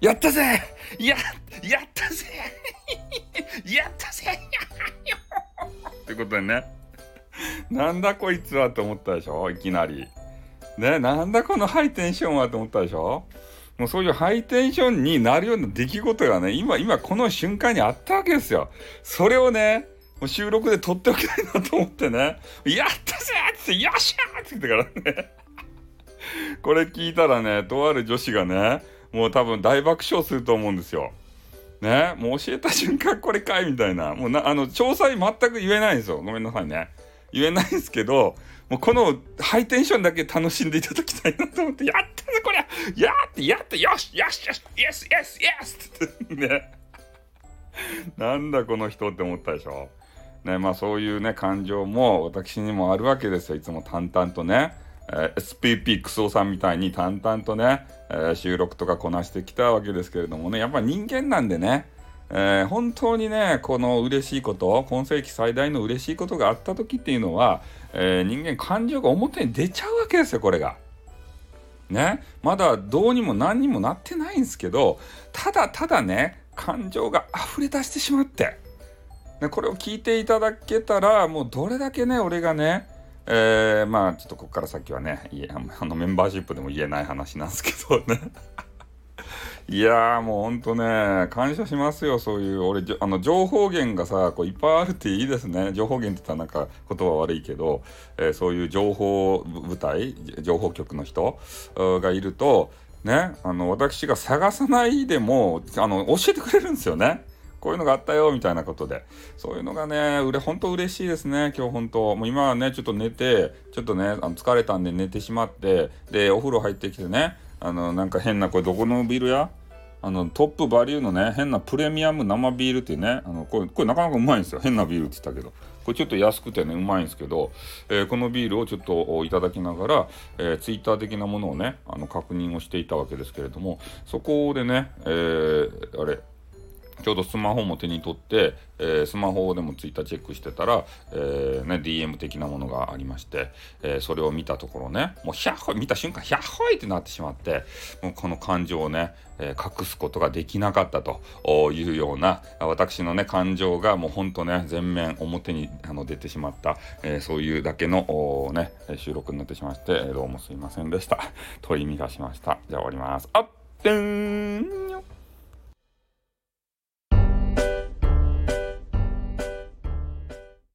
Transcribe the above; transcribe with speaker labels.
Speaker 1: やったぜや、やったぜ やったぜってことでね。なんだこいつはと思ったでしょいきなり。ね、なんだこのハイテンションはと思ったでしょもうそういうハイテンションになるような出来事がね、今、今この瞬間にあったわけですよ。それをね、もう収録で撮っておきたいなと思ってね、やったぜって、よっしゃーって言ってからね。これ聞いたらね、とある女子がね、もう多分大爆笑すると思うんですよ。ね、もう教えた瞬間これかいみたいな。もうな、あの、詳細全く言えないんですよ。ごめんなさいね。言えないんですけど、もうこのハイテンションだけ楽しんでいただきたいなと思って、やったぜこりゃやってやってよしよしよしイエスイエスイエスってね。なんだこの人って思ったでしょ。ね、まあそういうね、感情も私にもあるわけですよ。いつも淡々とね。えー、SPP クソさんみたいに淡々とね、えー、収録とかこなしてきたわけですけれどもね、やっぱ人間なんでね、えー、本当にね、この嬉しいこと、今世紀最大の嬉しいことがあった時っていうのは、え、人間感情が表に出ちゃうわけですよ、これが。ね、まだどうにも何にもなってないんですけど、ただただね、感情が溢れ出してしまって、ね、これを聞いていただけたら、もうどれだけね、俺がね、えー、まあちょっとここから先はね、い あのメンバーシップでも言えない話なんですけどね。いやーもうほんとね、感謝しますよ、そういう、俺、あの、情報源がさ、こういっぱいあるっていいですね。情報源って言ったらなんか言葉悪いけど、えー、そういう情報部隊、情報局の人がいると、ね、あの、私が探さないでも、あの、教えてくれるんですよね。こういうのがあったよ、みたいなことで。そういうのがね、うれ、ほんと嬉しいですね、今日ほんと。もう今はね、ちょっと寝て、ちょっとね、あの疲れたんで寝てしまって、で、お風呂入ってきてね、あの、なんか変な、これどこのビルや？あの、トップバリューのね、変なプレミアム生ビールっていうね、あの、これ、これなかなかうまいんですよ。変なビールって言ったけど。これちょっと安くてね、うまいんですけど、えー、このビールをちょっといただきながら、えー、ツイッター的なものをね、あの、確認をしていたわけですけれども、そこでね、えー、あれ、ちょうどスマホも手に取って、えー、スマホでもツイッターチェックしてたら、えー、ね、DM 的なものがありまして、えー、それを見たところね、もうヒャッホイ、見た瞬間、ヒャッホイってなってしまって、もうこの感情をね、え隠すことができなかったというような、私のね、感情がもうほんとね、全面表にあの出てしまった、えそういうだけのね、収録になってしまって、どうもすいませんでした。問い乱しました。じゃあ終わります。あってんよ